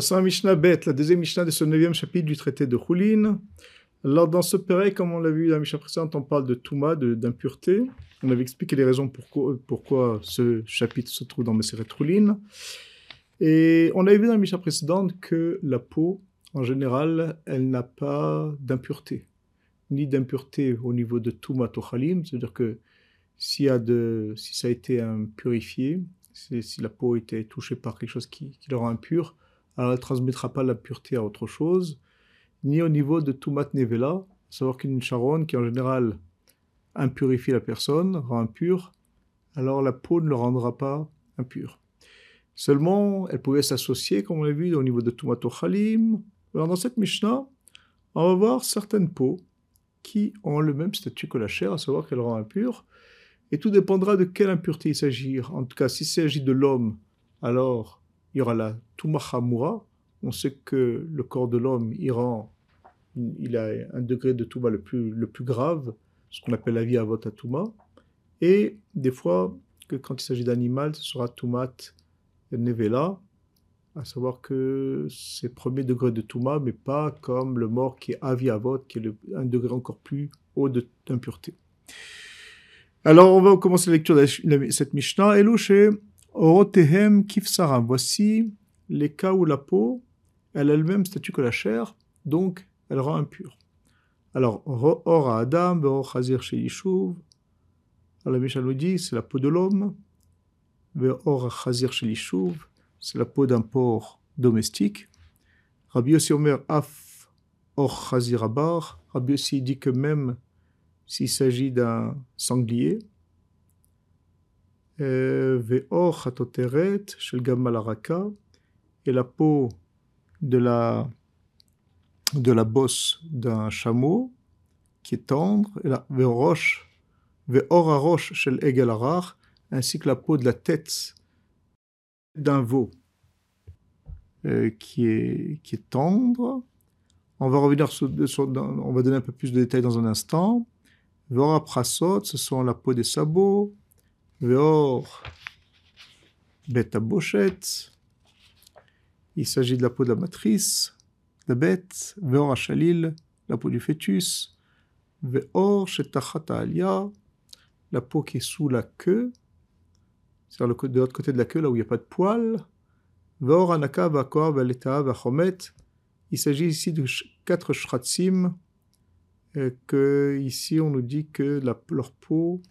À Mishnah Bet, la deuxième Mishnah de ce neuvième chapitre du traité de Choulin. Alors, dans ce Pérec, comme on l'a vu dans la Mishnah précédente, on parle de Touma, d'impureté. On avait expliqué les raisons pourquoi, ce chapitre se trouve dans Meseret Choulin. Et on avait vu dans la Mishnah précédente que la peau, en général, elle n'a pas d'impureté. Ni d'impureté au niveau de Touma Tochalim, c'est-à-dire que y a de, si ça a été purifié, si la peau été touchée par quelque chose qui, qui le rend impur, alors elle ne transmettra pas la pureté à autre chose, ni au niveau de Tumat Nevela, savoir qu'une charonne qui en général impurifie la personne, rend impure, alors la peau ne le rendra pas impur. Seulement, elle pouvait s'associer, comme on l'a vu, au niveau de Tumat Khalim. Dans cette Mishnah, on va voir certaines peaux qui ont le même statut que la chair, à savoir qu'elle rend impure, et tout dépendra de quelle impureté il s'agit. En tout cas, s'il s'agit de l'homme, alors il y aura la Tumachamura. On sait que le corps de l'homme, il, il a un degré de Touma le plus, grave, ce qu'on appelle la vie avot Touma. Et des fois, que quand il s'agit d'animal, ce sera Tumat Nevela, à savoir que c'est premier degré de Touma, mais pas comme le mort qui est Avi Avot, qui est un degré encore plus haut d'impureté. Alors, on va commencer la lecture de cette Mishnah. Elouche Orotehem kifsaram. Voici les cas où la peau, elle a le même statut que la chair, donc elle rend impure. Alors, or Adam, or chazir chez Yishuv. La Mishnah nous dit, c'est la peau de l'homme. Or chazir chez Yishuv, c'est la peau d'un porc domestique. Rabbi Yossi Omer af or chazir abar. Rabbi Yossi dit que même s'il s'agit d'un sanglier, Ve'or chatoteret shel gamalaraka et la peau de la, de la bosse d'un chameau qui est tendre, et la ve'orosh, ve'or arosh shel egalarar, ainsi que la peau de la tête d'un veau euh, qui, est, qui est tendre. On va revenir sur, on va donner un peu plus de détails dans un instant. Ve'or prasot, ce sont la peau des sabots. Veor bête à Il s'agit de la peau de la matrice, la bête. Veor chalil, la peau du fœtus. Veor shetachata alia, la peau qui est sous la queue. C'est-à-dire de l'autre côté de la queue, là où il n'y a pas de poils. Veor anaka vakor veleta vachomet. Il s'agit ici de quatre shratsim que ici on nous dit que leur peau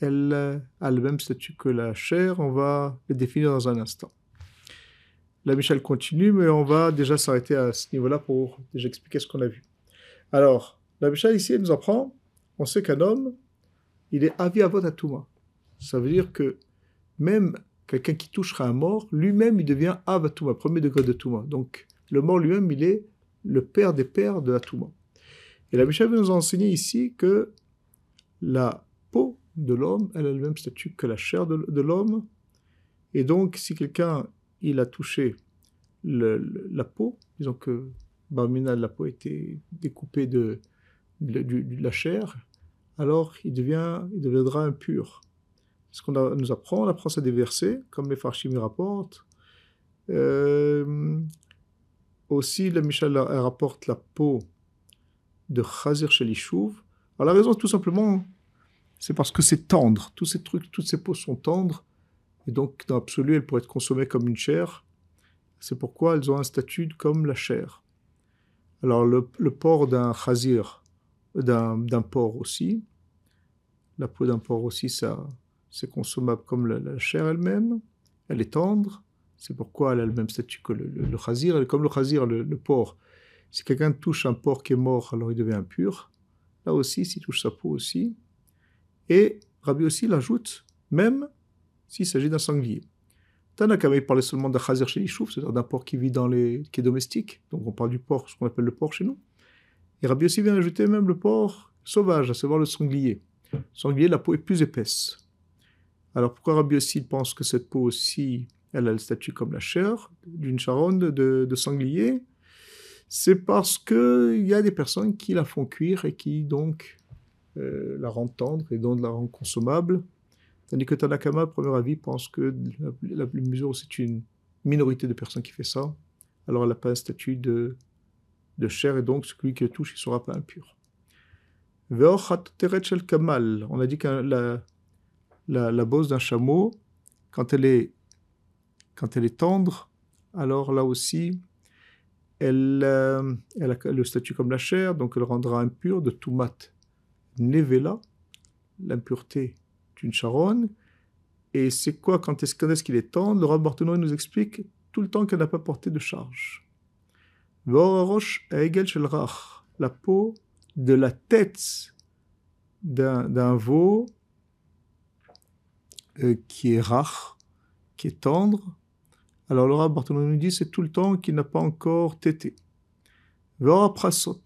elle a le même statut que la chair? On va le définir dans un instant. La Michel continue, mais on va déjà s'arrêter à ce niveau-là pour déjà expliquer ce qu'on a vu. Alors, la Michel ici, elle nous apprend, on sait qu'un homme, il est avi avot atuma. Ça veut dire que même quelqu'un qui touchera un mort, lui-même, il devient avatuma, premier degré de tuma. Donc, le mort lui-même, il est le père des pères de la Et la Michel veut nous enseigner ici que la de l'homme, elle a le même statut que la chair de, l'homme. Et donc, si quelqu'un, il a touché la peau, disons que Barmina, la peau a été découpée de, la chair, alors il, devient, il deviendra impur. Ce qu'on nous apprend, on apprend ça des versets, comme les Farshim rapportent. Euh, aussi, la Michel rapporte la peau de Khazir Shelishuv. Alors la raison, tout simplement, c'est parce que c'est tendre. Tous ces trucs, toutes ces peaux sont tendres. Et donc, dans l'absolu, elles pourraient être consommées comme une chair. C'est pourquoi elles ont un statut comme la chair. Alors, le, porc d'un chazir, d'un porc aussi, la peau d'un porc aussi, ça, c'est consommable comme la, chair elle-même. Elle est tendre. C'est pourquoi elle a le même statut que le, le, chazir. comme le chazir, le, porc, si quelqu'un touche un porc qui est mort, alors il devient impur. Là aussi, s'il touche sa peau aussi, et Rabbi aussi l'ajoute, même s'il s'agit d'un sanglier. Tanakama, il parlait seulement d'un chazer chez c'est-à-dire d'un porc qui vit dans les, qui est domestique. Donc on parle du porc, ce qu'on appelle le porc chez nous. Et Rabbi aussi vient ajouter même le porc sauvage, à savoir le sanglier. Le sanglier, la peau est plus épaisse. Alors pourquoi Rabbi aussi pense que cette peau aussi, elle a le statut comme la chair d'une charonne de, sanglier? C'est parce qu'il y a des personnes qui la font cuire et qui donc la rendre tendre et donc la rendre consommable. Tandis que Tanakama, premier avis, pense que la, mesure, c'est une minorité de personnes qui fait ça. alors elle n'a pas un statut de, de chair, et donc celui qui le touche, ne sera pas impur. kamal. On a dit que la, la, bosse d'un chameau, quand elle est, quand elle est tendre, alors là aussi, elle, euh, elle a le statut comme la chair, donc elle rendra impure de tumat nevela, l'impureté d'une charonne. Et c'est quoi quand est-ce qu'il est tendre Le Barthénois nous explique tout le temps qu'elle n'a pas porté de charge. La peau de la tête d'un veau euh, qui est rare, qui est tendre. Alors le Rav nous dit c'est tout le temps qu'il n'a pas encore tété. prasot,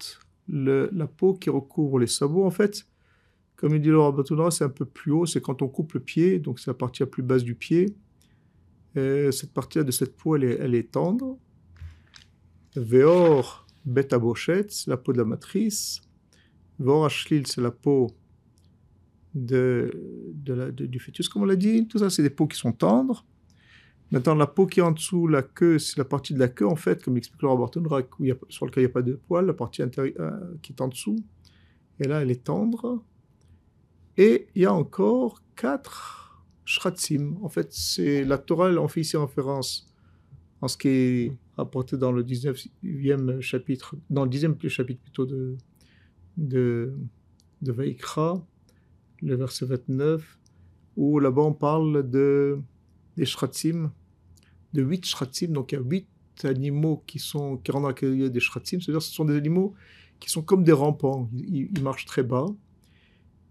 la peau qui recouvre les sabots, en fait, comme il dit le Rav c'est un peu plus haut, c'est quand on coupe le pied, donc c'est la partie la plus basse du pied. cette partie de cette peau, elle est, elle est tendre. Veor beta c'est la peau de la matrice. Veor ashlil, c'est la peau de, de du fœtus, comme on l'a dit. Tout ça, c'est des peaux qui sont tendres. Maintenant, la peau qui est en dessous, la queue, c'est la partie de la queue, en fait, comme explique Laura Barton, sur laquelle il n'y a pas de poils, la partie euh, qui est en dessous. Et là, elle est tendre. Et il y a encore quatre shratzim. En fait, c'est la Torah, elle en fait ici référence en ce qui est rapporté dans le 19e chapitre, dans le 10e chapitre plutôt de, de, de Vaikra, le verset 29, où là-bas on parle de, des shratzim, de huit shratzim, donc il y a huit animaux qui, sont, qui rentrent dans la des shratzim, c'est-à-dire ce sont des animaux qui sont comme des rampants, ils, marchent très bas,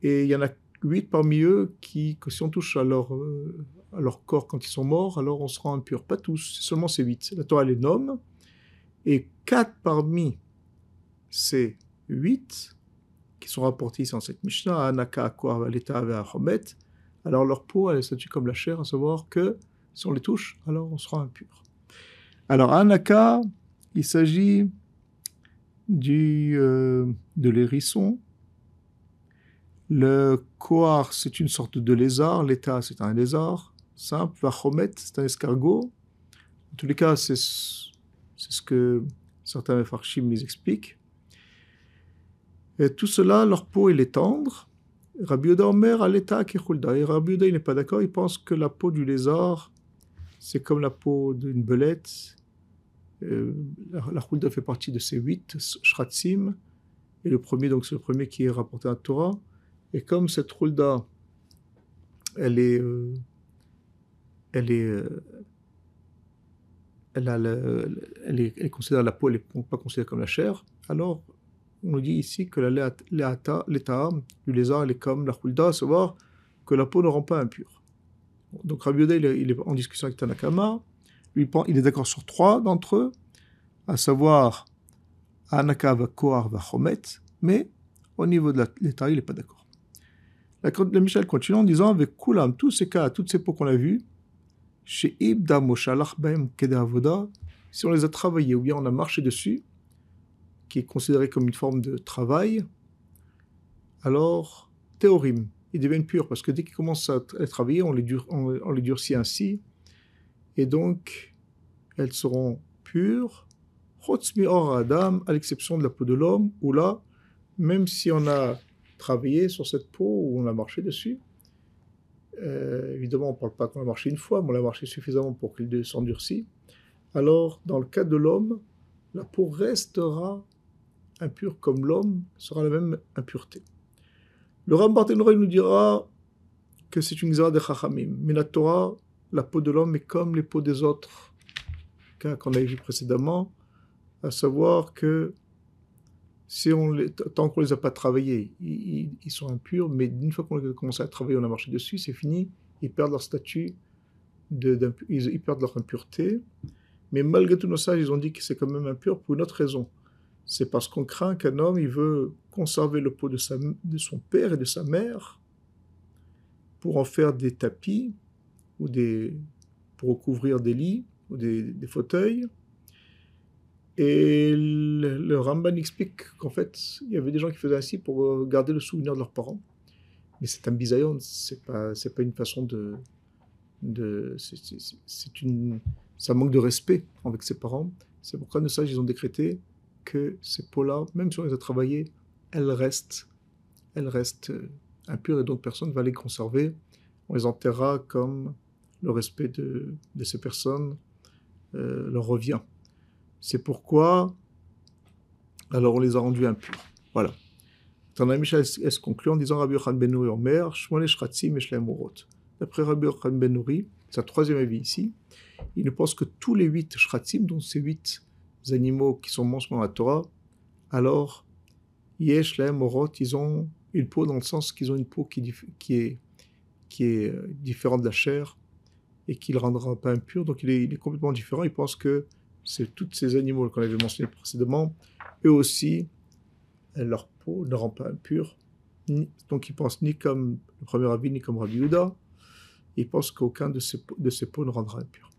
et il y en a huit parmi eux qui, que si on touche à leur, euh, à leur corps quand ils sont morts, alors on sera impur. Pas tous, seulement ces huit. La Torah les nomme, et quatre parmi ces huit qui sont rapportés ici dans cette Mishnah, Anaka, Akwa, Valeta, Homet, alors leur peau, elle est statue comme la chair, à savoir que si on les touche, alors on sera impur. Alors Anaka, il s'agit du, euh, de l'hérisson. Le koar, c'est une sorte de lézard. L'état, c'est un lézard simple. Vachomet, c'est un escargot. En tous les cas, c'est ce que certains Mefarchim expliquent. Et tout cela, leur peau, elle est tendre. Rabbi Yoda Omer à l'état Et Rabbi Yoda, il n'est pas d'accord, il pense que la peau du lézard, c'est comme la peau d'une belette. Euh, la chulda fait partie de ces huit shratzim. Et le premier, donc, c'est le premier qui est rapporté à Torah. Et comme cette chulda, elle est. Euh, elle est. Euh, elle, a elle, est, elle, considère la peau, elle n'est pas considérée comme la chair, alors on nous dit ici que l'état du lézard est comme la chulda, à savoir que la peau ne rend pas impure. Donc Rabbi il, est en discussion avec Tanakama, il est d'accord sur trois d'entre eux, à savoir Anaka va Kohar va Chomet, mais au niveau de l'état, il n'est pas d'accord. La, Michel continue en disant avec Kulam, tous ces cas, toutes ces peaux qu'on a vues, chez Ibda Moshalach Kedavoda, si on les a travaillées ou bien on a marché dessus, qui est considéré comme une forme de travail, alors théorim, ils deviennent purs parce que dès qu'ils commencent à, travailler, on les, durcit ainsi, et donc elles seront pures. À l'exception de la peau de l'homme, où là, même si on a travaillé sur cette peau ou on a marché dessus, euh, évidemment, on ne parle pas qu'on a marché une fois, mais on a marché suffisamment pour qu'il s'endurcit. Alors, dans le cas de l'homme, la peau restera impur comme l'homme sera la même impureté. Le Ram nous dira que c'est une zara de Chachamim. Mais la Torah, la peau de l'homme est comme les peaux des autres qu'on a vu précédemment, à savoir que tant qu'on ne les a pas travaillés, ils, sont impurs, mais une fois qu'on a commencé à travailler, on a marché dessus, c'est fini, ils perdent leur statut, ils, perdent leur impureté. Mais malgré tout nos sages, ils ont dit que c'est quand même impur pour une autre raison c'est parce qu'on craint qu'un homme il veut conserver le pot de, son père et de sa mère pour en faire des tapis ou pour recouvrir des lits ou des, fauteuils. Et le, Ramban explique qu'en fait, il y avait des gens qui faisaient ainsi pour garder le souvenir de leurs parents. Mais c'est un bisayon, c'est pas, c'est pas une façon de. c'est une, ça manque de respect avec ses parents. C'est pourquoi nos sages, ils ont décrété que ces peaux-là, même si on les a travaillées, elles restent, elles restent euh, impures et donc personne ne va les conserver. On les enterrera comme le respect de, ces personnes euh, leur revient. C'est pourquoi, alors on les a rendus impurs. Voilà. Tana Michel se conclut en disant Rabbi Yochan Ben Nouri Omer, Shmone Shratzim et D'après Rabbi Yochan Ben sa troisième avis ici, il ne pense que tous les huit Shratzim, donc ces huit animaux qui sont mentionnés dans la Torah, alors Yesh, Lahem, Orot, ils ont une peau dans le sens qu'ils ont une peau qui, est, qui est euh, différente de la chair et qui ne rendra pas impur. Donc il est, complètement différent. Il pense que c'est tous ces animaux qu'on avait mentionnés précédemment, eux aussi, leur peau ne rend pas impur. Donc il pense ni comme le premier avis, ni comme Rabbi Yuda. Il pense qu'aucun de ces, de ces peaux ne rendra impur.